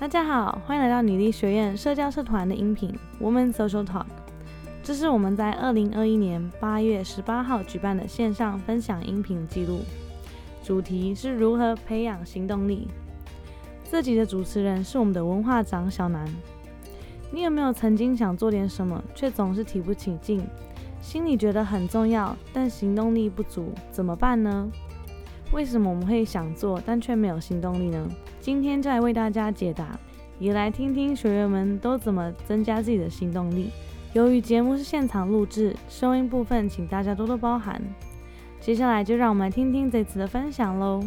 大家好，欢迎来到女力学院社交社团的音频 Woman Social Talk。这是我们在二零二一年八月十八号举办的线上分享音频记录，主题是如何培养行动力。这集的主持人是我们的文化长小南。你有没有曾经想做点什么，却总是提不起劲，心里觉得很重要，但行动力不足，怎么办呢？为什么我们会想做，但却没有行动力呢？今天就来为大家解答，也来听听学员们都怎么增加自己的行动力。由于节目是现场录制，收音部分请大家多多包涵。接下来就让我们来听听这次的分享喽。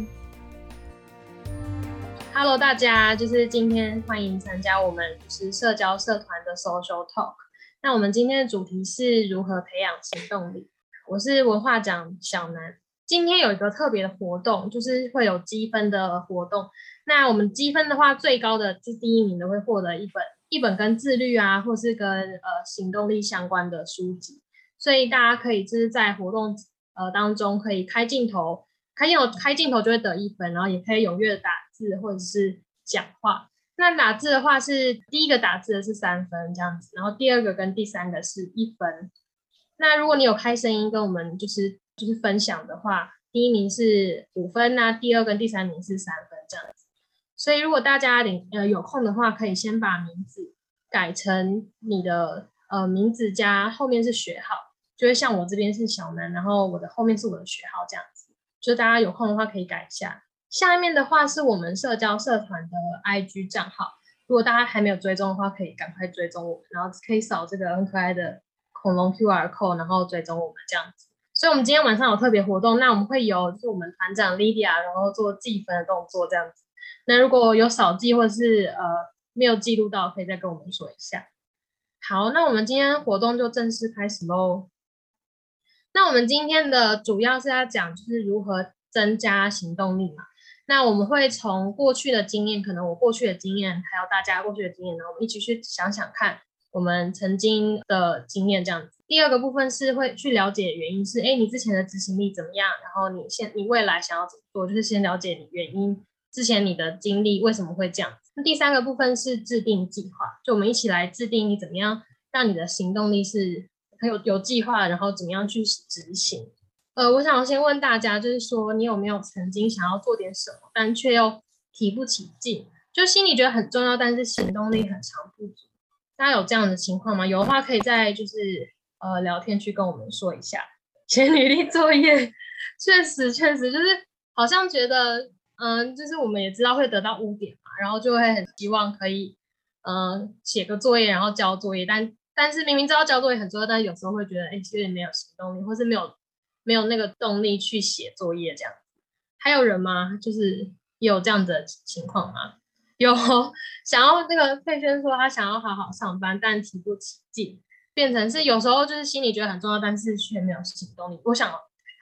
Hello，大家，就是今天欢迎参加我们是社交社团的 Social Talk。那我们今天的主题是如何培养行动力。我是文化奖小南。今天有一个特别的活动，就是会有积分的活动。那我们积分的话，最高的就第一名的会获得一本一本跟自律啊，或是跟呃行动力相关的书籍。所以大家可以就是在活动呃当中可以开镜头，开镜头开镜头就会得一分，然后也可以踊跃的打。字或者是讲话，那打字的话是第一个打字的是三分这样子，然后第二个跟第三个是一分。那如果你有开声音跟我们就是就是分享的话，第一名是五分那第二跟第三名是三分这样子。所以如果大家领呃有空的话，可以先把名字改成你的呃名字加后面是学号，就会像我这边是小南，然后我的后面是我的学号这样子。就大家有空的话可以改一下。下面的话是我们社交社团的 IG 账号，如果大家还没有追踪的话，可以赶快追踪我们，然后可以扫这个很可爱的恐龙 QR code，然后追踪我们这样子。所以，我们今天晚上有特别活动，那我们会有就是我们团长 Lydia，然后做计分的动作这样子。那如果有少记或者是呃没有记录到，可以再跟我们说一下。好，那我们今天活动就正式开始喽。那我们今天的主要是要讲就是如何增加行动力嘛。那我们会从过去的经验，可能我过去的经验，还有大家过去的经验，然后我们一起去想想看我们曾经的经验这样子。第二个部分是会去了解原因，是哎你之前的执行力怎么样？然后你现你未来想要怎么做？就是先了解你原因，之前你的经历为什么会这样。那第三个部分是制定计划，就我们一起来制定你怎么样让你的行动力是很有有计划，然后怎么样去执行。呃，我想先问大家，就是说你有没有曾经想要做点什么，但却又提不起劲，就心里觉得很重要，但是行动力很长不足。大家有这样的情况吗？有的话，可以在就是呃聊天区跟我们说一下。写履历作业，确实确实就是好像觉得，嗯，就是我们也知道会得到污点嘛，然后就会很希望可以，嗯，写个作业，然后交作业，但但是明明知道交作业很重要，但有时候会觉得，哎，其实没有行动力，或是没有。没有那个动力去写作业这样，还有人吗？就是有这样的情况吗？有想要那个佩轩说他想要好好上班，但提不起劲，变成是有时候就是心里觉得很重要，但是却没有行动力。我想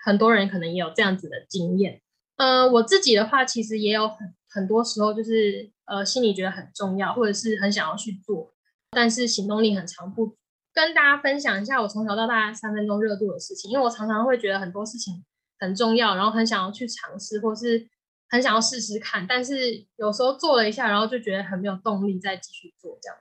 很多人可能也有这样子的经验。呃，我自己的话其实也有很很多时候就是呃心里觉得很重要，或者是很想要去做，但是行动力很长不。跟大家分享一下我从小到大三分钟热度的事情，因为我常常会觉得很多事情很重要，然后很想要去尝试，或是很想要试试看，但是有时候做了一下，然后就觉得很没有动力再继续做这样。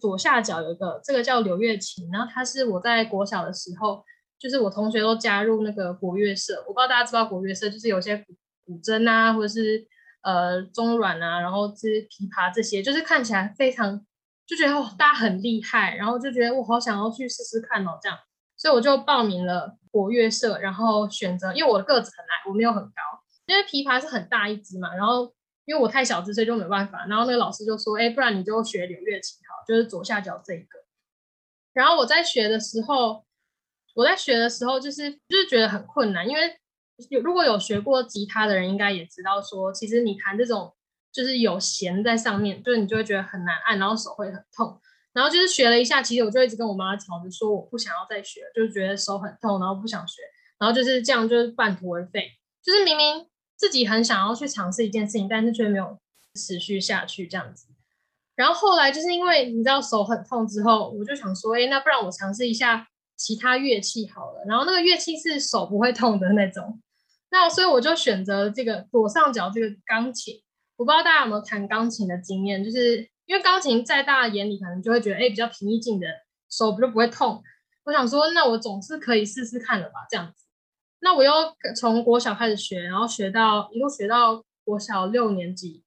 左下角有一个，这个叫刘月琴，然后他是我在国小的时候，就是我同学都加入那个国乐社，我不知道大家知道国乐社，就是有些古筝啊，或者是呃中阮啊，然后是琵琶这些，就是看起来非常。就觉得哦，大家很厉害，然后就觉得我好想要去试试看哦，这样，所以我就报名了国乐社，然后选择，因为我的个子很矮，我没有很高，因为琵琶是很大一支嘛，然后因为我太小只，所以就没办法，然后那个老师就说，哎，不然你就学柳乐琴好，就是左下角这一个。然后我在学的时候，我在学的时候就是就是觉得很困难，因为有如果有学过吉他的人，应该也知道说，其实你弹这种。就是有弦在上面，就是你就会觉得很难按，然后手会很痛。然后就是学了一下，其实我就一直跟我妈吵着说我不想要再学，就是觉得手很痛，然后不想学。然后就是这样，就是半途而废。就是明明自己很想要去尝试一件事情，但是却没有持续下去这样子。然后后来就是因为你知道手很痛之后，我就想说，哎，那不然我尝试一下其他乐器好了。然后那个乐器是手不会痛的那种。那所以我就选择这个左上角这个钢琴。我不知道大家有没有弹钢琴的经验，就是因为钢琴在大家眼里可能就会觉得，哎，比较平易近人，手不就不会痛。我想说，那我总是可以试试看了吧，这样子。那我又从国小开始学，然后学到一路学到国小六年级。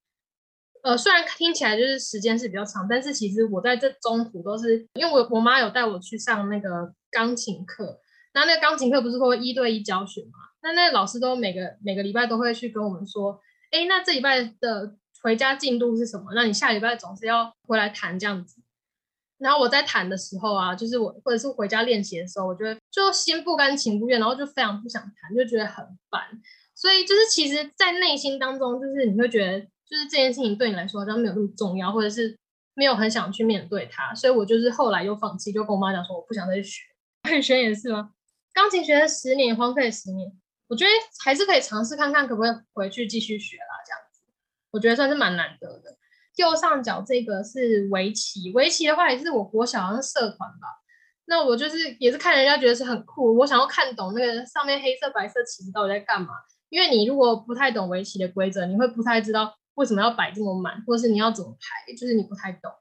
呃，虽然听起来就是时间是比较长，但是其实我在这中途都是因为我我妈有带我去上那个钢琴课。那那个钢琴课不是会一对一教学嘛？那那老师都每个每个礼拜都会去跟我们说，哎，那这礼拜的回家进度是什么？那你下礼拜总是要回来弹这样子。然后我在弹的时候啊，就是我或者是回家练习的时候，我觉得就心不甘情不愿，然后就非常不想弹，就觉得很烦。所以就是其实，在内心当中，就是你会觉得，就是这件事情对你来说好像没有那么重要，或者是没有很想去面对它。所以我就是后来又放弃，就跟我妈讲说，我不想再去学。以学也是吗？钢琴学了十年，荒废十年，我觉得还是可以尝试看看，可不可以回去继续学啦。这样子，我觉得算是蛮难得的。右上角这个是围棋，围棋的话也是我国小好像社团吧。那我就是也是看人家觉得是很酷，我想要看懂那个上面黑色白色棋子到底在干嘛。因为你如果不太懂围棋的规则，你会不太知道为什么要摆这么满，或者是你要怎么排，就是你不太懂。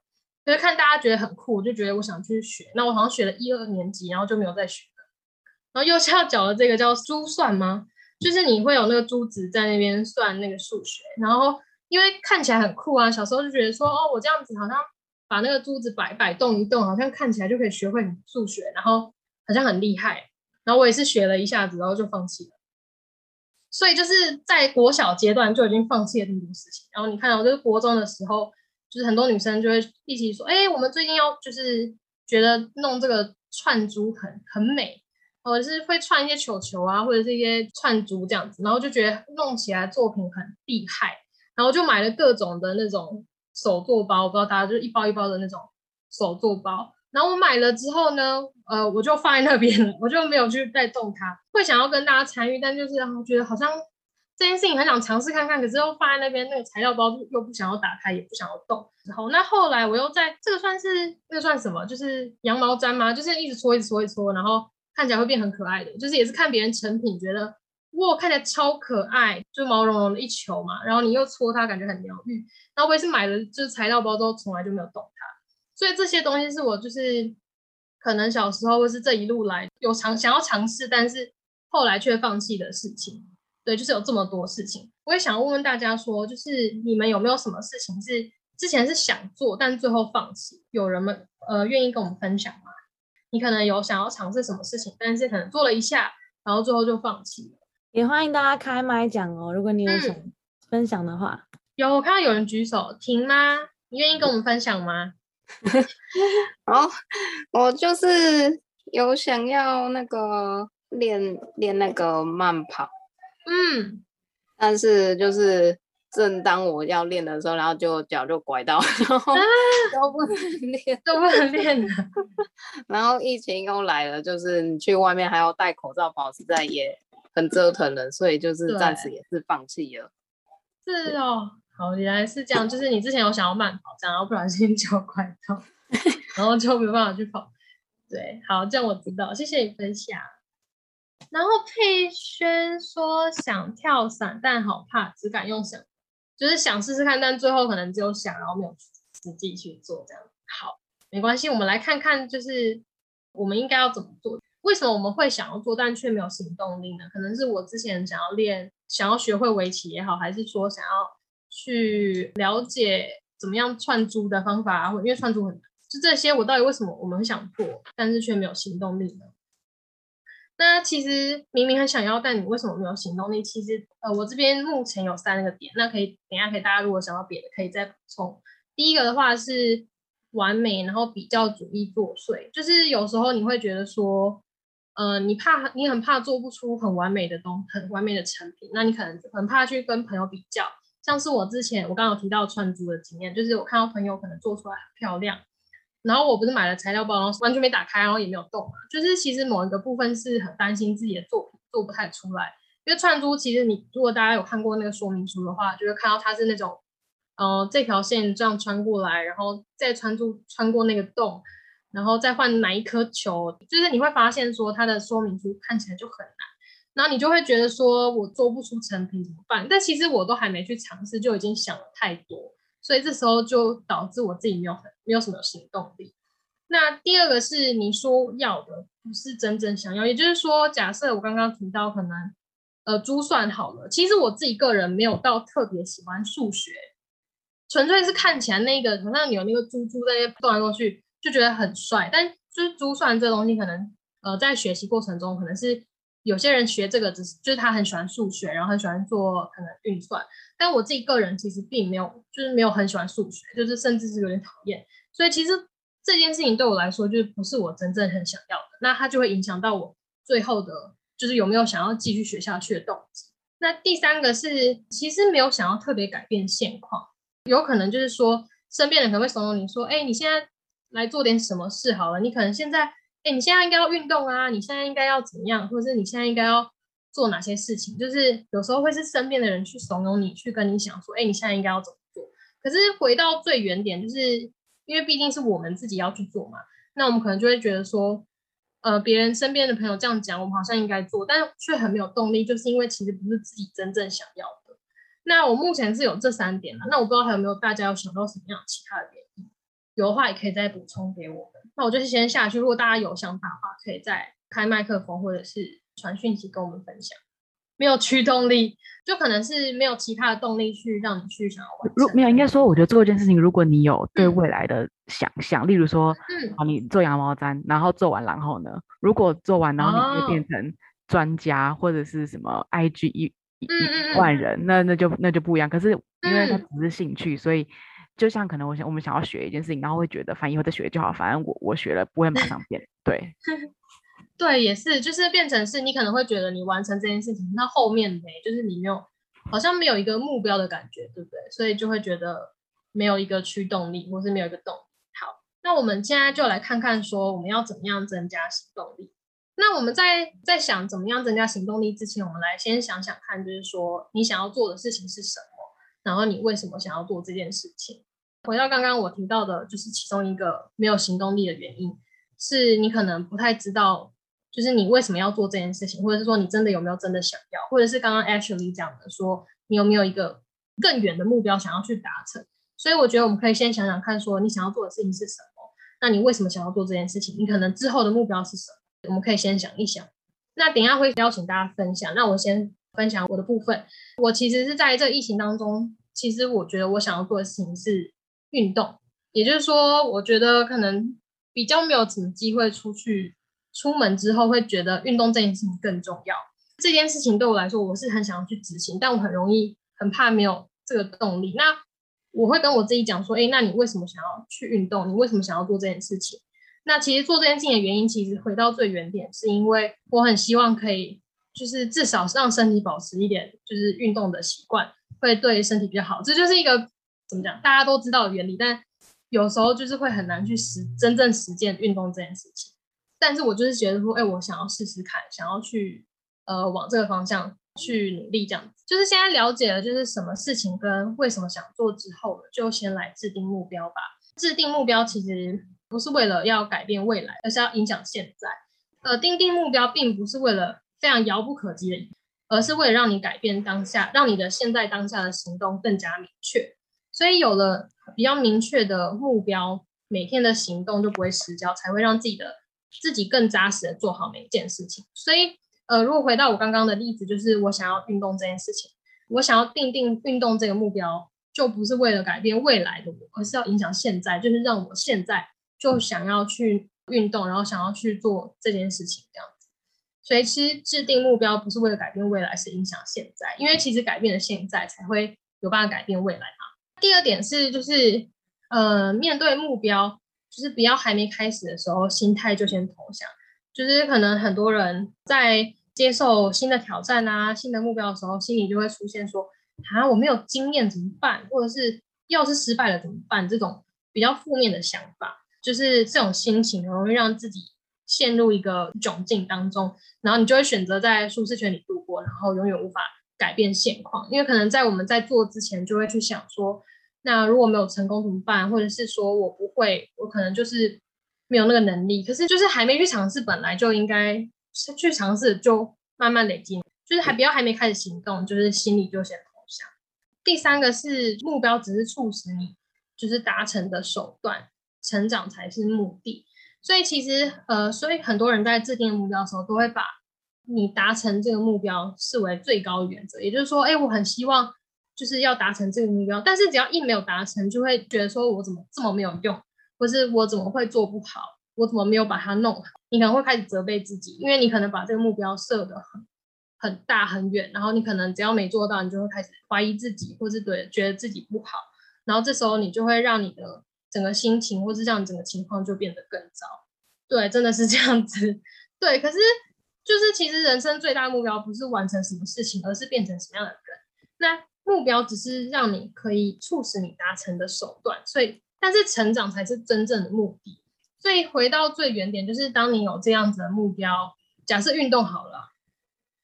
就是看大家觉得很酷，我就觉得我想去学。那我好像学了一二年级，然后就没有再学了。然后右下角的这个叫珠算吗？就是你会有那个珠子在那边算那个数学，然后。因为看起来很酷啊，小时候就觉得说，哦，我这样子好像把那个珠子摆摆动一动，好像看起来就可以学会数学，然后好像很厉害。然后我也是学了一下子，然后就放弃了。所以就是在国小阶段就已经放弃了这么多事情。然后你看到就是国中的时候，就是很多女生就会一起说，哎，我们最近要就是觉得弄这个串珠很很美，或者是会串一些球球啊，或者是一些串珠这样子，然后就觉得弄起来作品很厉害。然后就买了各种的那种手作包，不知道大家就是一包一包的那种手作包。然后我买了之后呢，呃，我就放在那边了，我就没有去再动它。会想要跟大家参与，但就是觉得好像这件事情很想尝试看看，可是又放在那边，那个材料包又不想要打开，也不想要动。然后那后来我又在这个算是那个算什么？就是羊毛毡吗？就是一直搓，一直搓，一搓，然后看起来会变很可爱的。就是也是看别人成品，觉得。哇，看起来超可爱，就毛茸茸的一球嘛，然后你又搓它，感觉很疗愈。然后我也是买了，就是材料包之后，从来就没有动它。所以这些东西是我就是可能小时候或是这一路来有尝想要尝试，但是后来却放弃的事情。对，就是有这么多事情。我也想问问大家说，就是你们有没有什么事情是之前是想做，但最后放弃？有人们呃愿意跟我们分享吗？你可能有想要尝试什么事情，但是可能做了一下，然后最后就放弃了。也欢迎大家开麦讲哦，如果你有想分享的话。有，我看到有人举手，停吗？你愿意跟我们分享吗？哦，我就是有想要那个练练那个慢跑，嗯，但是就是正当我要练的时候，然后就脚就拐到，然后都不能练，都不能练了。然后疫情又来了，就是你去外面还要戴口罩跑，实在也。很折腾人，所以就是暂时也是放弃了。是哦，好，原来是这样。就是你之前有想要慢跑，这样，然后不小心脚拐到，然后就没办法去跑。对，好，这样我知道，谢谢你分享。然后佩轩说想跳伞，但好怕，只敢用想，就是想试试看，但最后可能只有想，然后没有实际去做。这样好，没关系，我们来看看，就是我们应该要怎么做。为什么我们会想要做，但却没有行动力呢？可能是我之前想要练，想要学会围棋也好，还是说想要去了解怎么样串珠的方法？或因为串珠很难，就这些，我到底为什么我们想做，但是却没有行动力呢？那其实明明很想要，但你为什么没有行动力？其实，呃，我这边目前有三个点，那可以等下可以大家如果想要别的，可以再补充。第一个的话是完美，然后比较主义作祟，就是有时候你会觉得说。呃，你怕你很怕做不出很完美的东很完美的成品，那你可能很怕去跟朋友比较。像是我之前我刚刚有提到串珠的经验，就是我看到朋友可能做出来很漂亮，然后我不是买了材料包，然后完全没打开，然后也没有动嘛。就是其实某一个部分是很担心自己的作品做不太出来，因为串珠其实你如果大家有看过那个说明书的话，就会看到它是那种，呃，这条线这样穿过来，然后再穿珠穿过那个洞。然后再换哪一颗球，就是你会发现说它的说明书看起来就很难，然后你就会觉得说我做不出成品怎么办？但其实我都还没去尝试，就已经想了太多，所以这时候就导致我自己没有很没有什么行动力。那第二个是你说要的不是真正想要，也就是说，假设我刚刚提到可能呃珠算好了，其实我自己个人没有到特别喜欢数学，纯粹是看起来那个好像有那个珠珠在那动来动去，就觉得很帅。但就是珠算这东西，可能呃在学习过程中可能是。有些人学这个只是就是他很喜欢数学，然后很喜欢做可能运算，但我自己个人其实并没有，就是没有很喜欢数学，就是甚至是有点讨厌。所以其实这件事情对我来说，就是不是我真正很想要的，那它就会影响到我最后的，就是有没有想要继续学下去的动机。那第三个是，其实没有想要特别改变现况，有可能就是说身边人可能会怂恿你说，哎，你现在来做点什么事好了，你可能现在。哎，你现在应该要运动啊！你现在应该要怎么样，或者是你现在应该要做哪些事情？就是有时候会是身边的人去怂恿你，去跟你讲说，哎，你现在应该要怎么做？可是回到最原点，就是因为毕竟是我们自己要去做嘛，那我们可能就会觉得说，呃，别人身边的朋友这样讲，我们好像应该做，但却很没有动力，就是因为其实不是自己真正想要的。那我目前是有这三点了，那我不知道还有没有大家有想到什么样其他的原因？有的话也可以再补充给我。那我就是先下去，如果大家有想法的话，可以再开麦克风或者是传讯息跟我们分享。没有驱动力，就可能是没有其他的动力去让你去想要完如没有，应该说，我觉得做一件事情，如果你有对未来的想象，例如说，嗯，好，你做羊毛毡，然后做完，然后呢，如果做完，然后你会变成专家或者是什么 IG 一一万人，那那就那就不一样。可是因为它只是兴趣，所以。就像可能我想我们想要学一件事情，然后会觉得反正以后再学就好，反正我我学了不会马上变。对，对，也是，就是变成是你可能会觉得你完成这件事情，那后面没，就是你没有好像没有一个目标的感觉，对不对？所以就会觉得没有一个驱动力，或是没有一个动力。好，那我们现在就来看看说我们要怎么样增加行动力。那我们在在想怎么样增加行动力之前，我们来先想想看，就是说你想要做的事情是什么。然后你为什么想要做这件事情？回到刚刚我提到的，就是其中一个没有行动力的原因，是你可能不太知道，就是你为什么要做这件事情，或者是说你真的有没有真的想要，或者是刚刚 Ashley 讲的，说你有没有一个更远的目标想要去达成。所以我觉得我们可以先想想看，说你想要做的事情是什么？那你为什么想要做这件事情？你可能之后的目标是什么？我们可以先想一想。那等一下会邀请大家分享。那我先。分享我的部分，我其实是在这疫情当中，其实我觉得我想要做的事情是运动，也就是说，我觉得可能比较没有什么机会出去，出门之后会觉得运动这件事情更重要。这件事情对我来说，我是很想要去执行，但我很容易很怕没有这个动力。那我会跟我自己讲说，哎，那你为什么想要去运动？你为什么想要做这件事情？那其实做这件事情的原因，其实回到最原点，是因为我很希望可以。就是至少让身体保持一点就是运动的习惯，会对身体比较好。这就是一个怎么讲，大家都知道原理，但有时候就是会很难去实真正实践运动这件事情。但是我就是觉得说，哎，我想要试试看，想要去呃往这个方向去努力，这样子。就是现在了解了就是什么事情跟为什么想做之后，就先来制定目标吧。制定目标其实不是为了要改变未来，而是要影响现在。呃，定定目标并不是为了。非常遥不可及的，而是为了让你改变当下，让你的现在当下的行动更加明确。所以有了比较明确的目标，每天的行动就不会失焦，才会让自己的自己更扎实的做好每一件事情。所以，呃，如果回到我刚刚的例子，就是我想要运动这件事情，我想要定定运动这个目标，就不是为了改变未来的我，而是要影响现在，就是让我现在就想要去运动，然后想要去做这件事情，这样子。所以其实制定目标不是为了改变未来，是影响现在。因为其实改变了现在，才会有办法改变未来嘛。第二点是，就是呃，面对目标，就是不要还没开始的时候，心态就先投降。就是可能很多人在接受新的挑战啊、新的目标的时候，心里就会出现说：啊，我没有经验怎么办？或者是要是失败了怎么办？这种比较负面的想法，就是这种心情很容易让自己。陷入一个窘境当中，然后你就会选择在舒适圈里度过，然后永远无法改变现况。因为可能在我们在做之前，就会去想说，那如果没有成功怎么办？或者是说我不会，我可能就是没有那个能力。可是就是还没去尝试，本来就应该去尝试，就慢慢累积。就是还不要还没开始行动，就是心里就先投降。第三个是目标只是促使你就是达成的手段，成长才是目的。所以其实呃，所以很多人在制定目标的时候，都会把你达成这个目标视为最高原则。也就是说，哎，我很希望就是要达成这个目标，但是只要一没有达成，就会觉得说我怎么这么没有用，或是我怎么会做不好，我怎么没有把它弄好？你可能会开始责备自己，因为你可能把这个目标设得很。很大很远，然后你可能只要没做到，你就会开始怀疑自己，或是对觉得自己不好，然后这时候你就会让你的整个心情，或是这样整个情况就变得更糟。对，真的是这样子。对，可是就是其实人生最大目标不是完成什么事情，而是变成什么样的人。那目标只是让你可以促使你达成的手段，所以但是成长才是真正的目的。所以回到最原点，就是当你有这样子的目标，假设运动好了。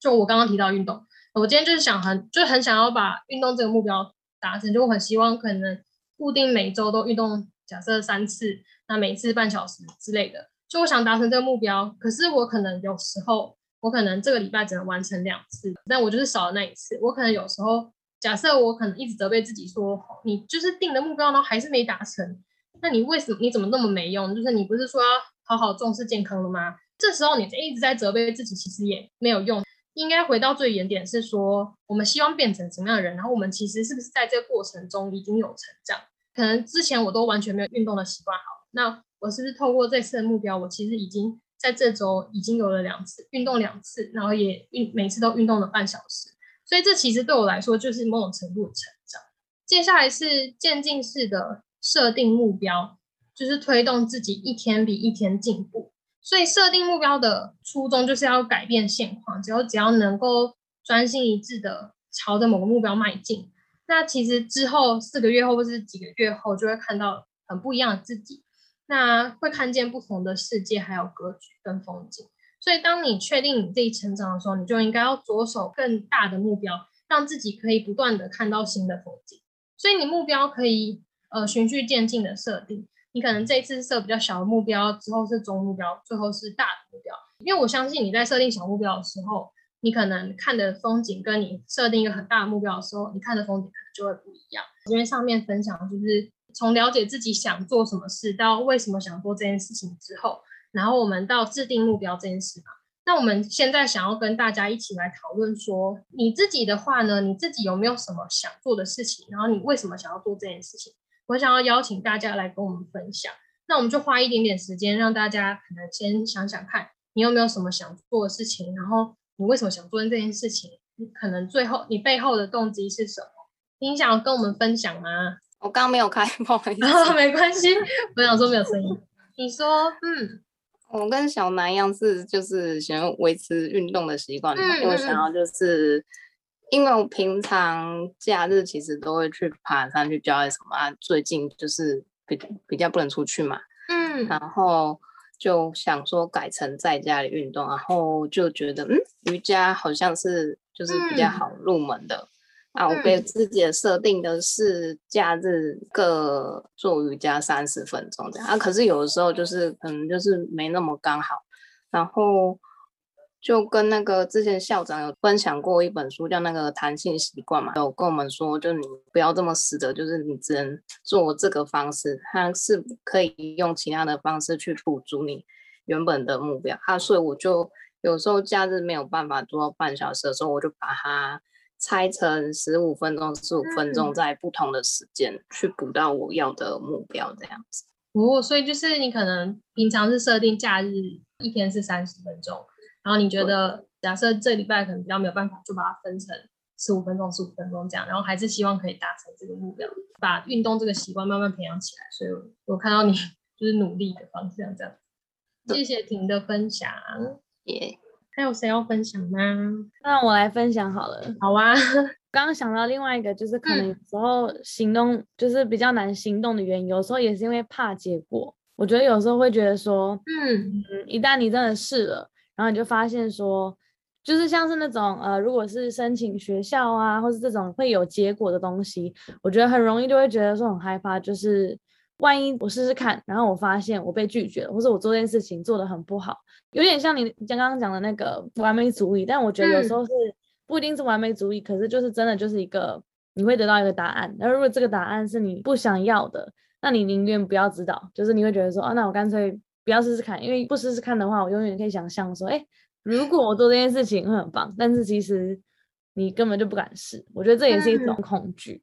就我刚刚提到运动，我今天就是想很，就很想要把运动这个目标达成，就我很希望可能固定每周都运动，假设三次，那每次半小时之类的，就我想达成这个目标。可是我可能有时候，我可能这个礼拜只能完成两次，但我就是少了那一次。我可能有时候，假设我可能一直责备自己说，你就是定的目标，然后还是没达成，那你为什么你怎么那么没用？就是你不是说要好好重视健康了吗？这时候你一直在责备自己，其实也没有用。应该回到最原点，是说我们希望变成什么样的人，然后我们其实是不是在这个过程中已经有成长？可能之前我都完全没有运动的习惯，好，那我是不是透过这次的目标，我其实已经在这周已经有了两次运动两次，然后也运每次都运动了半小时，所以这其实对我来说就是某种程度的成长。接下来是渐进式的设定目标，就是推动自己一天比一天进步。所以设定目标的初衷就是要改变现况，只要只要能够专心一致的朝着某个目标迈进，那其实之后四个月后或是几个月后就会看到很不一样的自己，那会看见不同的世界还有格局跟风景。所以当你确定你自己成长的时候，你就应该要着手更大的目标，让自己可以不断的看到新的风景。所以你目标可以呃循序渐进的设定。你可能这一次设比较小的目标，之后是中目标，最后是大的目标。因为我相信你在设定小目标的时候，你可能看的风景跟你设定一个很大的目标的时候，你看的风景可能就会不一样。因为上面分享就是从了解自己想做什么事到为什么想做这件事情之后，然后我们到制定目标这件事嘛。那我们现在想要跟大家一起来讨论说，你自己的话呢，你自己有没有什么想做的事情？然后你为什么想要做这件事情？我想要邀请大家来跟我们分享，那我们就花一点点时间，让大家可能先想想看，你有没有什么想做的事情，然后你为什么想做这件事情？你可能最后你背后的动机是什么？你想要跟我们分享吗？我刚刚没有开，不好意思，没关系。我想说没有声音。你说，嗯，我跟小南一样是，就是想要维持运动的习惯，因为想要就是。因为我平常假日其实都会去爬山、去郊外什么啊，最近就是比比较不能出去嘛，嗯，然后就想说改成在家里运动，然后就觉得嗯，瑜伽好像是就是比较好入门的啊。我给自己的设定的是假日各做瑜伽三十分钟这样啊，可是有的时候就是可能就是没那么刚好，然后。就跟那个之前校长有分享过一本书，叫那个弹性习惯嘛，有跟我们说，就你不要这么死的，就是你只能做这个方式，它是可以用其他的方式去补足你原本的目标。啊，所以我就有时候假日没有办法做到半小时的时候，我就把它拆成十五分钟、十五分钟，在不同的时间去补到我要的目标，这样子。哦，所以就是你可能平常是设定假日一天是三十分钟。然后你觉得，假设这礼拜可能比较没有办法，就把它分成十五分钟、十五分钟这样，然后还是希望可以达成这个目标，把运动这个习惯慢慢培养起来。所以我看到你 就是努力的方向这样。谢谢婷的分享，耶。还有谁要分享吗？那我来分享好了。好啊。刚刚想到另外一个，就是可能有时候行动就是比较难行动的原因，有时候也是因为怕结果。我觉得有时候会觉得说，嗯嗯，一旦你真的试了。然后你就发现说，就是像是那种呃，如果是申请学校啊，或是这种会有结果的东西，我觉得很容易就会觉得说很害怕，就是万一我试试看，然后我发现我被拒绝了，或者我做这件事情做的很不好，有点像你刚刚讲的那个完美主义。但我觉得有时候是不一定是完美主义，可是就是真的就是一个你会得到一个答案。那如果这个答案是你不想要的，那你宁愿不要知道，就是你会觉得说，啊，那我干脆不要试试看，因为不试试看的话，我永远可以想象说，哎，如果我做这件事情会很棒，但是其实你根本就不敢试。我觉得这也是一种恐惧，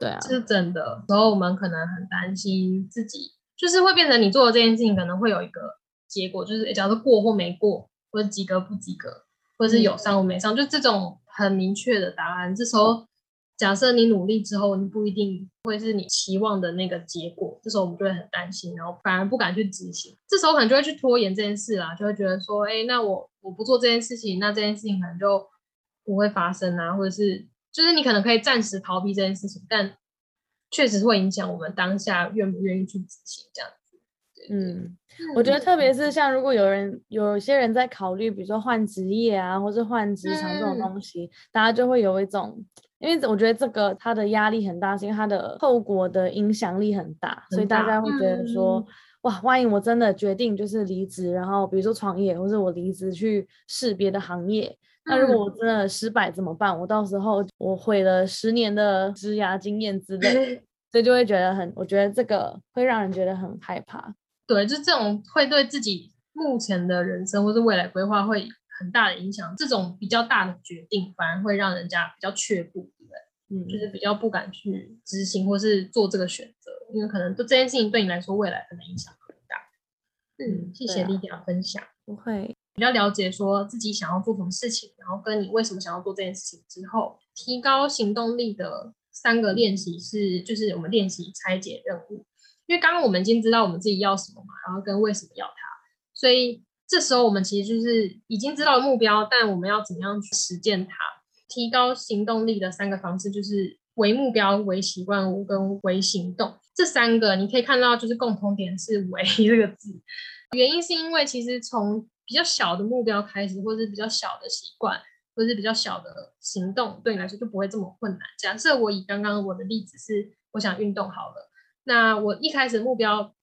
对啊，是真的。然后我们可能很担心自己，就是会变成你做的这件事情可能会有一个结果，就是假如过或没过，或者及格不及格，或者是有上或没上，就这种很明确的答案，这时候。假设你努力之后，你不一定会是你期望的那个结果，这时候我们就会很担心，然后反而不敢去执行。这时候可能就会去拖延这件事啦，就会觉得说，哎，那我我不做这件事情，那这件事情可能就不会发生啊，或者是就是你可能可以暂时逃避这件事情，但确实会影响我们当下愿不愿意去执行这样子。嗯，我觉得特别是像如果有人有些人在考虑，比如说换职业啊，或是换职场这种东西，大家就会有一种。因为我觉得这个它的压力很大，是因为它的后果的影响力很大，所以大家会觉得说，哇，万一我真的决定就是离职，然后比如说创业，或者我离职去试别的行业，那如果我真的失败怎么办？我到时候我毁了十年的职涯经验之类，所以就会觉得很，我觉得这个会让人觉得很害怕。对，就这种会对自己目前的人生或是未来规划会。很大的影响，这种比较大的决定反而会让人家比较却步，对不对？嗯，就是比较不敢去执行或是做这个选择，因为可能对这件事情对你来说未来可能影响很大。嗯，谢谢丽丽的分享。不会，比较了解说自己想要做什么事情，然后跟你为什么想要做这件事情之后，提高行动力的三个练习是，就是我们练习拆解任务。因为刚刚我们已经知道我们自己要什么嘛，然后跟为什么要它，所以。这时候我们其实就是已经知道了目标，但我们要怎么样去实践它？提高行动力的三个方式就是为目标、为习惯、跟为行动。这三个你可以看到，就是共同点是“为 ”这个字。原因是因为其实从比较小的目标开始，或是比较小的习惯，或是比较小的行动，对你来说就不会这么困难。假设我以刚刚我的例子是，我想运动好了，那我一开始目标。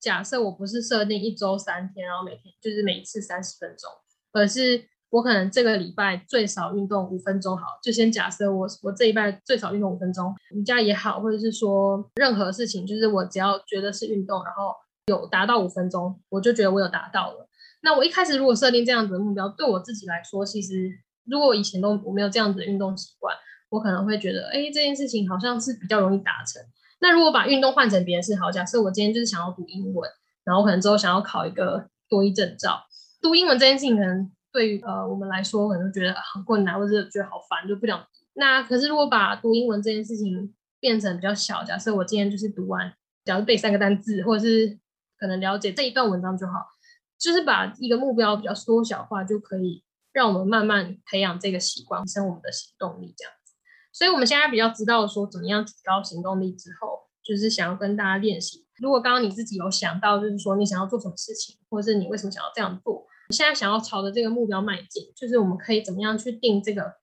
假设我不是设定一周三天，然后每天就是每一次三十分钟，而是我可能这个礼拜最少运动五分钟，好，就先假设我我这一拜最少运动五分钟，瑜伽也好，或者是说任何事情，就是我只要觉得是运动，然后有达到五分钟，我就觉得我有达到了。那我一开始如果设定这样子的目标，对我自己来说，其实如果我以前都我没有这样子的运动习惯，我可能会觉得，哎，这件事情好像是比较容易达成。那如果把运动换成别的事，好，假设我今天就是想要读英文，然后可能之后想要考一个多一证照，读英文这件事情可能对于呃我们来说可能觉得很困难，或者觉得好烦，就不想。那可是如果把读英文这件事情变成比较小，假设我今天就是读完，假如背三个单字，或者是可能了解这一段文章就好，就是把一个目标比较缩小化，就可以让我们慢慢培养这个习惯，提升我们的行动力，这样子。所以，我们现在比较知道说怎么样提高行动力之后，就是想要跟大家练习。如果刚刚你自己有想到，就是说你想要做什么事情，或者是你为什么想要这样做，你现在想要朝着这个目标迈进，就是我们可以怎么样去定这个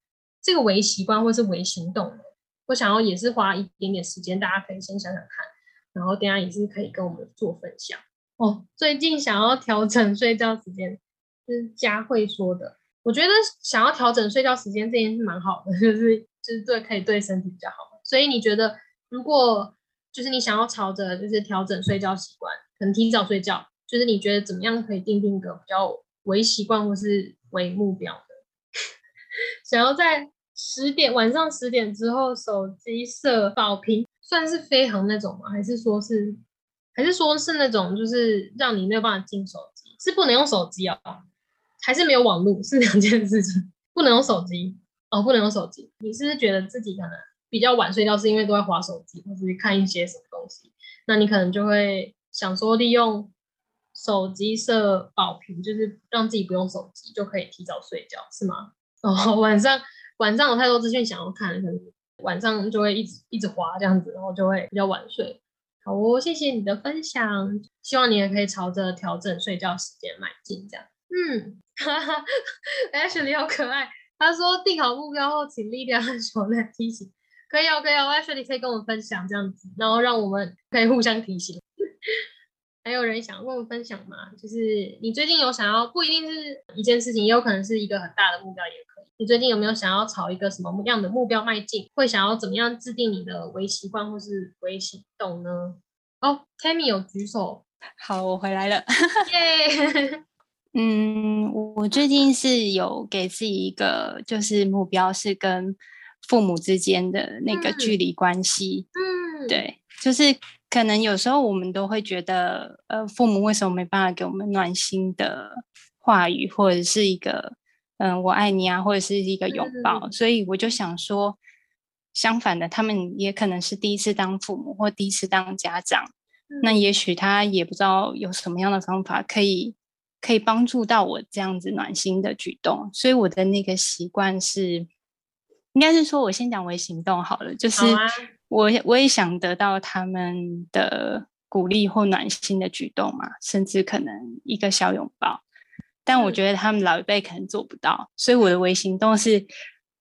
这个为习惯，或是为行动我想要也是花一点点时间，大家可以先想想看，然后等下也是可以跟我们做分享哦。最近想要调整睡觉时间，是佳慧说的。我觉得想要调整睡觉时间这件事蛮好的，就是。就是对，可以对身体比较好。所以你觉得，如果就是你想要朝着就是调整睡觉习惯，可能提早睡觉，就是你觉得怎么样可以定定个比较为习惯或是为目标的？想要在十点晚上十点之后手机设保屏，算是飞行那种吗？还是说是还是说是那种就是让你没有办法进手机，是不能用手机啊？还是没有网络？是两件事情，不能用手机。哦，不能用手机。你是不是觉得自己可能比较晚睡觉，是因为都在划手机，或是看一些什么东西？那你可能就会想说，利用手机设保屏，就是让自己不用手机就可以提早睡觉，是吗？哦，晚上晚上有太多资讯想要看，可能晚上就会一直一直滑这样子，然后就会比较晚睡。好哦，谢谢你的分享，希望你也可以朝着调整睡觉时间迈进，这样。嗯，哈哈，Ashley 好可爱。他说定好目标后，请力量和手来提醒。可以哦，可以哦，Ashley 可以跟我们分享这样子，然后让我们可以互相提醒。还有人想跟我分享吗？就是你最近有想要，不一定是一件事情，也有可能是一个很大的目标，也可以。你最近有没有想要朝一个什么样的目标迈进？会想要怎么样制定你的微习惯或是微行动呢？哦，Tammy 有举手。好，我回来了。耶。嗯，我最近是有给自己一个就是目标，是跟父母之间的那个距离关系。嗯，对，就是可能有时候我们都会觉得，呃，父母为什么没办法给我们暖心的话语，或者是一个嗯我爱你啊，或者是一个拥抱。所以我就想说，相反的，他们也可能是第一次当父母或第一次当家长，那也许他也不知道有什么样的方法可以。可以帮助到我这样子暖心的举动，所以我的那个习惯是，应该是说，我先讲为行动好了，就是我我也想得到他们的鼓励或暖心的举动嘛，甚至可能一个小拥抱，但我觉得他们老一辈可能做不到，所以我的微行动是，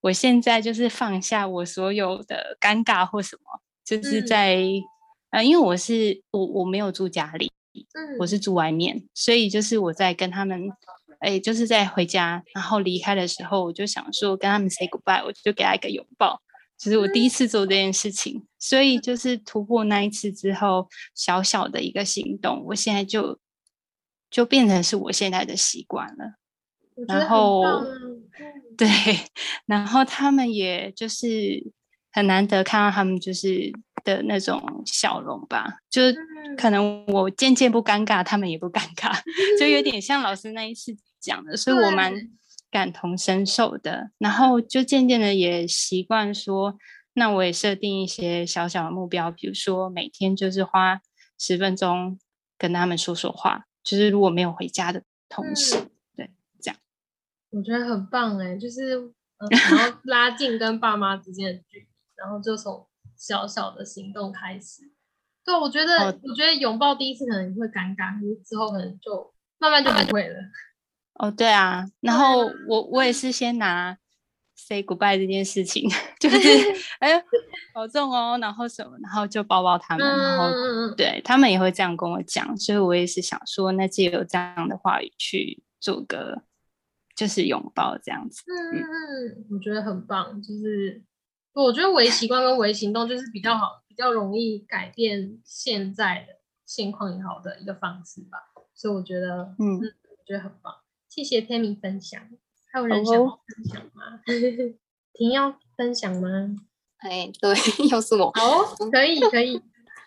我现在就是放下我所有的尴尬或什么，就是在呃，因为我是我我没有住家里。我是住外面，所以就是我在跟他们，哎，就是在回家，然后离开的时候，我就想说跟他们 say goodbye，我就给他一个拥抱，就是我第一次做这件事情，所以就是突破那一次之后，小小的一个行动，我现在就就变成是我现在的习惯了。然后，对，然后他们也就是很难得看到他们就是。的那种笑容吧，就是可能我渐渐不尴尬，他们也不尴尬，就有点像老师那一次讲的，所以我蛮感同身受的。然后就渐渐的也习惯说，那我也设定一些小小的目标，比如说每天就是花十分钟跟他们说说话，就是如果没有回家的同时，对，这样我觉得很棒哎，就是然后拉近跟爸妈之间的距离，然后就从。小小的行动开始，对，我觉得，我觉得拥抱第一次可能会尴尬，可是之后可能就慢慢就不会了。哦，对啊，然后我我也是先拿 say goodbye 这件事情，就是哎，保重哦，然后什么，然后就抱抱他们，然后对他们也会这样跟我讲，所以我也是想说，那就有这样的话语去做个就是拥抱这样子。嗯嗯，我觉得很棒，就是。我觉得微习惯跟微行动就是比较好，比较容易改变现在的现况也好的一个方式吧。所以我觉得，嗯，我觉得很棒。谢谢 Tammy 分享，还有人想分享吗？婷要分享吗？哎，对，又是我。好，可以，可以。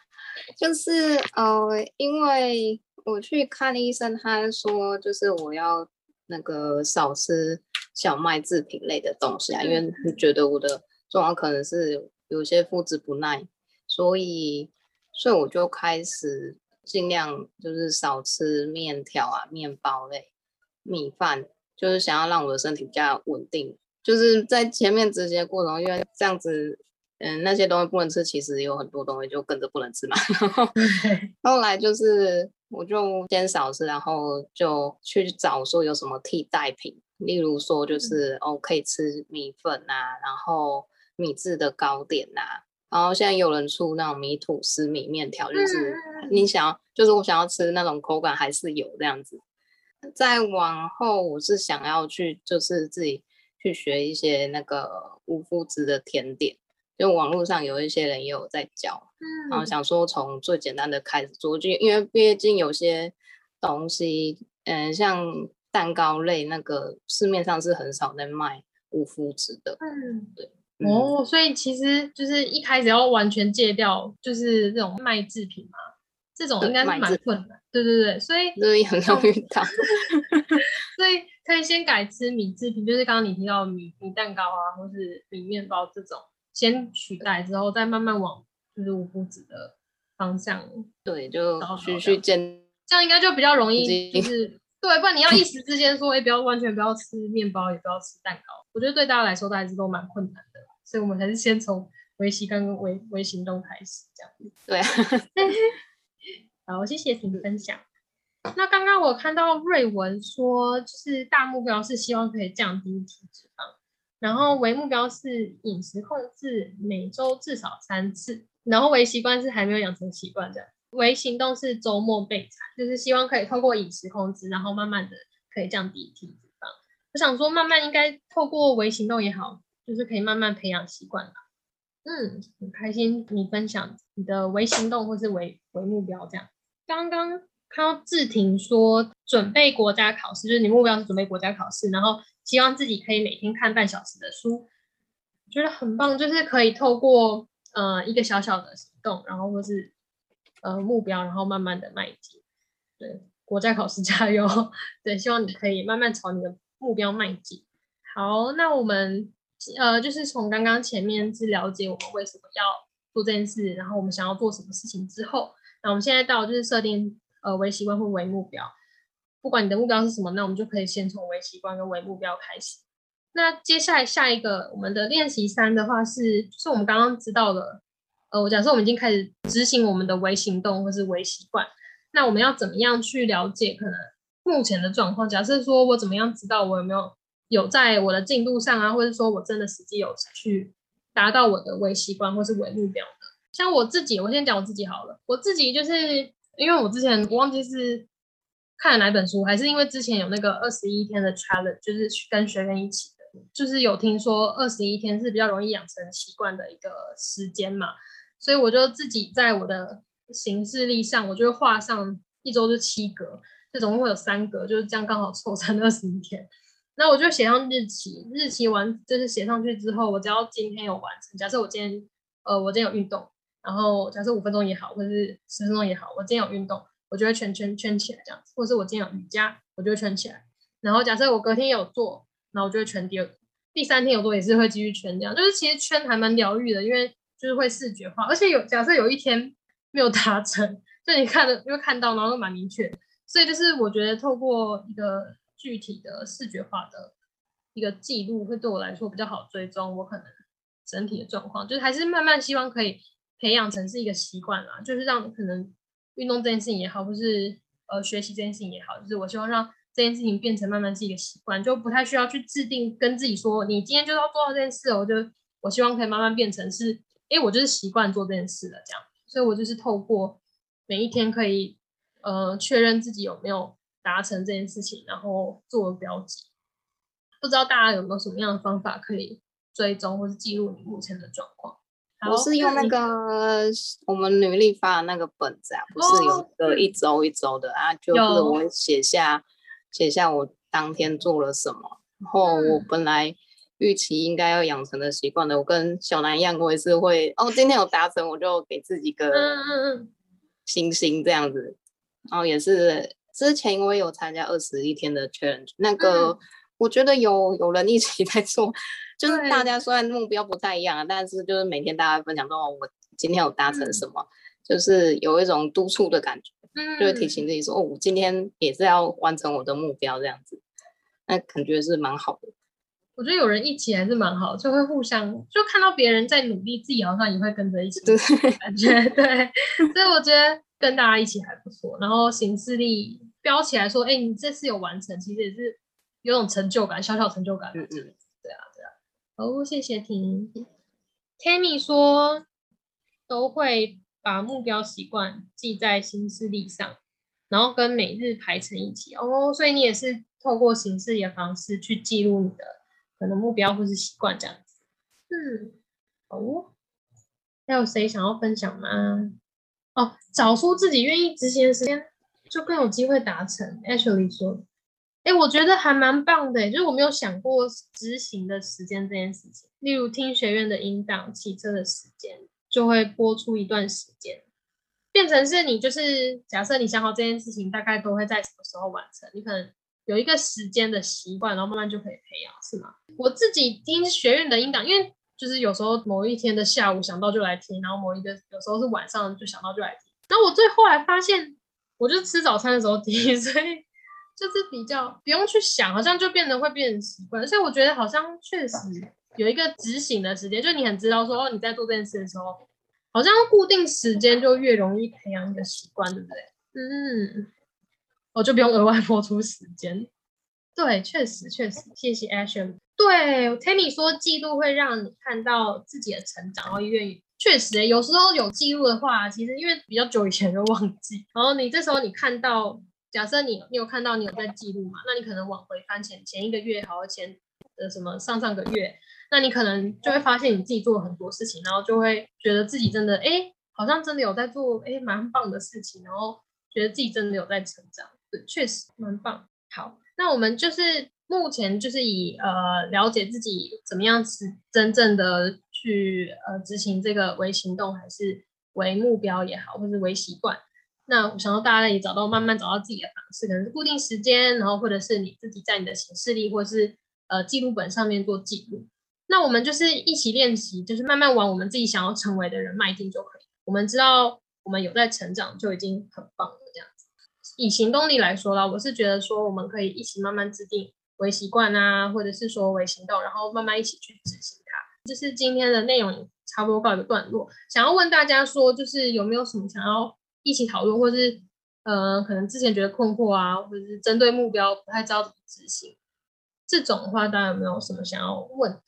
就是呃，因为我去看医生，他说就是我要那个少吃小麦制品类的东西啊，因为觉得我的。状况可能是有些肤质不耐，所以所以我就开始尽量就是少吃面条啊、面包类、米饭，就是想要让我的身体比较稳定。就是在前面直接过程，因为这样子，嗯，那些东西不能吃，其实有很多东西就跟着不能吃嘛。后来就是我就先少吃，然后就去找说有什么替代品，例如说就是哦可以吃米粉啊，然后。米制的糕点呐，然后现在有人出那种米吐司、米面条，就是你想要，就是我想要吃那种口感还是有这样子。再往后，我是想要去，就是自己去学一些那个无麸质的甜点，就网络上有一些人也有在教，嗯然后想说从最简单的开始做，就因为毕竟有些东西，嗯，像蛋糕类那个市面上是很少在卖无麸质的，嗯，对。哦，所以其实就是一开始要完全戒掉，就是这种卖制品嘛，这种应该是蛮困难。对对对，所以所以很容易到，所以可以先改吃米制品，就是刚刚你提到米米蛋糕啊，或是米面包这种，先取代之后，再慢慢往就是无麸质的方向。对，就循序渐，这样应该就比较容易，就是对，不然你要一 时之间说，哎，不要完全不要吃面包，也不要吃蛋糕，我觉得对大家来说都还是都蛮困难的。所以我们还是先从微习惯跟微微行动开始，这样子。对啊。好，谢谢婷分享。那刚刚我看到瑞文说，就是大目标是希望可以降低体脂肪，然后微目标是饮食控制每周至少三次，然后微习惯是还没有养成习惯这样。微行动是周末备餐，就是希望可以透过饮食控制，然后慢慢的可以降低体脂肪。我想说，慢慢应该透过微行动也好，就是可以慢慢培养习惯吧。嗯，很开心你分享你的微行动或是微微目标这样。刚刚看到志婷说准备国家考试，就是你目标是准备国家考试，然后希望自己可以每天看半小时的书，觉得很棒，就是可以透过呃一个小小的行动，然后或是呃目标，然后慢慢的迈进。对，国家考试 加油！对，希望你可以慢慢朝你的目标迈进。好，那我们。呃，就是从刚刚前面是了解我们为什么要做这件事，然后我们想要做什么事情之后，那我们现在到就是设定呃微习惯或微目标，不管你的目标是什么，那我们就可以先从微习惯跟微目标开始。那接下来下一个我们的练习三的话是，是我们刚刚知道了，呃，我假设我们已经开始执行我们的微行动或是微习惯，那我们要怎么样去了解可能目前的状况？假设说我怎么样知道我有没有？有在我的进度上啊，或者说我真的实际有去达到我的微习惯或是微目标。像我自己，我先讲我自己好了。我自己就是因为我之前我忘记是看了哪本书，还是因为之前有那个二十一天的 challenge，就是跟学员一起的，就是有听说二十一天是比较容易养成习惯的一个时间嘛，所以我就自己在我的行事历上，我就会画上一周是七格，这总共会有三格，就是这样刚好凑成二十一天。那我就写上日期，日期完就是写上去之后，我只要今天有完成。假设我今天，呃，我今天有运动，然后假设五分钟也好，或者是十分钟也好，我今天有运动，我就会圈圈圈起来这样子。或者是我今天有瑜伽，我就会圈起来。然后假设我隔天有做，那我就会圈第二。第三天有做也是会继续圈这样。就是其实圈还蛮疗愈的，因为就是会视觉化，而且有假设有一天没有达成，就你看的，因为看到然后都蛮明确。所以就是我觉得透过一个。具体的视觉化的一个记录会对我来说比较好追踪我可能整体的状况，就是还是慢慢希望可以培养成是一个习惯啦，就是让可能运动这件事情也好，或是呃学习这件事情也好，就是我希望让这件事情变成慢慢是一个习惯，就不太需要去制定跟自己说你今天就要做到这件事，我就我希望可以慢慢变成是，哎，我就是习惯做这件事了这样，所以我就是透过每一天可以呃确认自己有没有。达成这件事情，然后做标记，不知道大家有没有什么样的方法可以追踪或是记录你目前的状况？我是用那个我们女力发的那个本子啊，不是有个一。周一周的啊，就是。我写下写下我当天做了什么，然后我本来预期应该要养成的习惯的，我跟小南一样，我也是会哦，今天有达成，我就给自己个星星这样子，然后也是。之前我也有参加二十一天的 challenge，那个我觉得有有人一起 在做，就是大家虽然目标不太一样，但是就是每天大家分享说，我今天有达成什么，就是有一种督促的感觉，就会提醒自己说，哦，我今天也是要完成我的目标这样子，那感觉是蛮好的。我觉得有人一起还是蛮好，就会互相就看到别人在努力，自己好像也会跟着一起，感觉对，所以我觉得跟大家一起还不错，然后行事力。标起来说，哎，你这次有完成，其实也是有种成就感，小小成就感。嗯嗯，对啊对啊。哦，谢谢婷。Tammy 说都会把目标习惯记在行事历上，然后跟每日排成一起。哦，所以你也是透过行事历的方式去记录你的可能目标或是习惯这样子。嗯，哦，还有谁想要分享吗？哦，找出自己愿意执行的时间。就更有机会达成。Actually 说，哎，我觉得还蛮棒的，就是我没有想过执行的时间这件事情。例如听学院的音档、骑车的时间，就会播出一段时间，变成是你就是假设你想好这件事情大概都会在什么时候完成，你可能有一个时间的习惯，然后慢慢就可以培养，是吗？我自己听学院的音档，因为就是有时候某一天的下午想到就来听，然后某一个有时候是晚上就想到就来听。那我最后来发现。我就吃早餐的时候听，所以就是比较不用去想，好像就变得会变成习惯。所以我觉得好像确实有一个执行的时间，就你很知道说哦你在做这件事的时候，好像固定时间就越容易培养一个习惯，对不对？嗯，我就不用额外播出时间。对，确实确实，谢谢 Action。对，Tammy 说记录会让你看到自己的成长，然后愿意确实，有时候有记录的话，其实因为比较久以前就忘记，然后你这时候你看到，假设你你有看到你有在记录嘛，那你可能往回翻前前一个月，好前呃什么上上个月，那你可能就会发现你自己做了很多事情，然后就会觉得自己真的哎，好像真的有在做哎蛮棒的事情，然后觉得自己真的有在成长，对，确实蛮棒。好，那我们就是目前就是以呃了解自己怎么样是真正的。去呃执行这个为行动还是为目标也好，或是为习惯，那我想要大家也找到慢慢找到自己的方式，可能是固定时间，然后或者是你自己在你的行事历或者是呃记录本上面做记录。那我们就是一起练习，就是慢慢往我们自己想要成为的人迈进就可以。我们知道我们有在成长就已经很棒了，这样子。以行动力来说啦，我是觉得说我们可以一起慢慢制定为习惯啊，或者是说为行动，然后慢慢一起去执行它。就是今天的内容差不多告一个段落，想要问大家说，就是有没有什么想要一起讨论，或是呃，可能之前觉得困惑啊，或者是针对目标不太知道怎么执行，这种的话，大家有没有什么想要问的，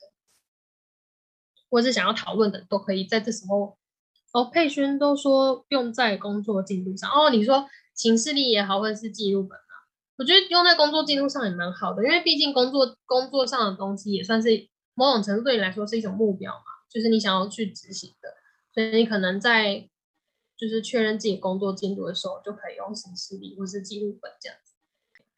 或是想要讨论的，都可以在这时候。哦，佩轩都说用在工作进度上。哦，你说行事历也好，或者是记录本啊，我觉得用在工作进度上也蛮好的，因为毕竟工作工作上的东西也算是。某种程度对你来说是一种目标嘛，就是你想要去执行的，所以你可能在就是确认自己工作进度的时候，就可以用行事历或是记录本这样子。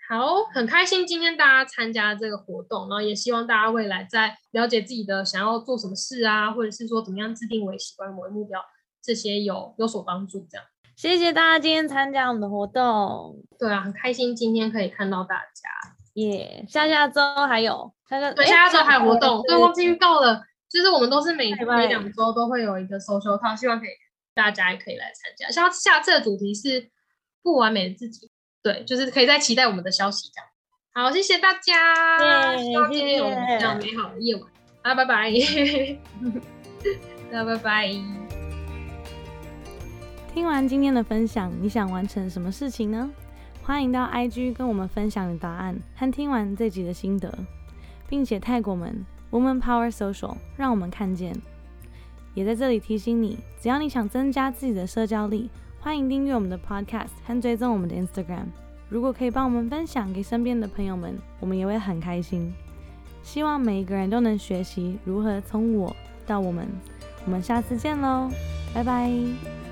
好，很开心今天大家参加这个活动，然后也希望大家未来在了解自己的想要做什么事啊，或者是说怎么样制定为习惯、为目标这些有有所帮助。这样，谢谢大家今天参加我们的活动。对啊，很开心今天可以看到大家。耶，下下周还有。对，下周还有活动，对，忘记预告了。就是我们都是每每两周都会有一个 social talk，希望可以大家也可以来参加。像下次的主题是不完美的自己，对，就是可以再期待我们的消息这样。好，谢谢大家，希望今天有这样美好的夜晚。啊，拜拜，那拜拜。听完今天的分享，你想完成什么事情呢？欢迎到 IG 跟我们分享你答案和听完这集的心得。并且泰国们 Woman Power Social 让我们看见，也在这里提醒你，只要你想增加自己的社交力，欢迎订阅我们的 Podcast 和追踪我们的 Instagram。如果可以帮我们分享给身边的朋友们，我们也会很开心。希望每一个人都能学习如何从我到我们。我们下次见喽，拜拜。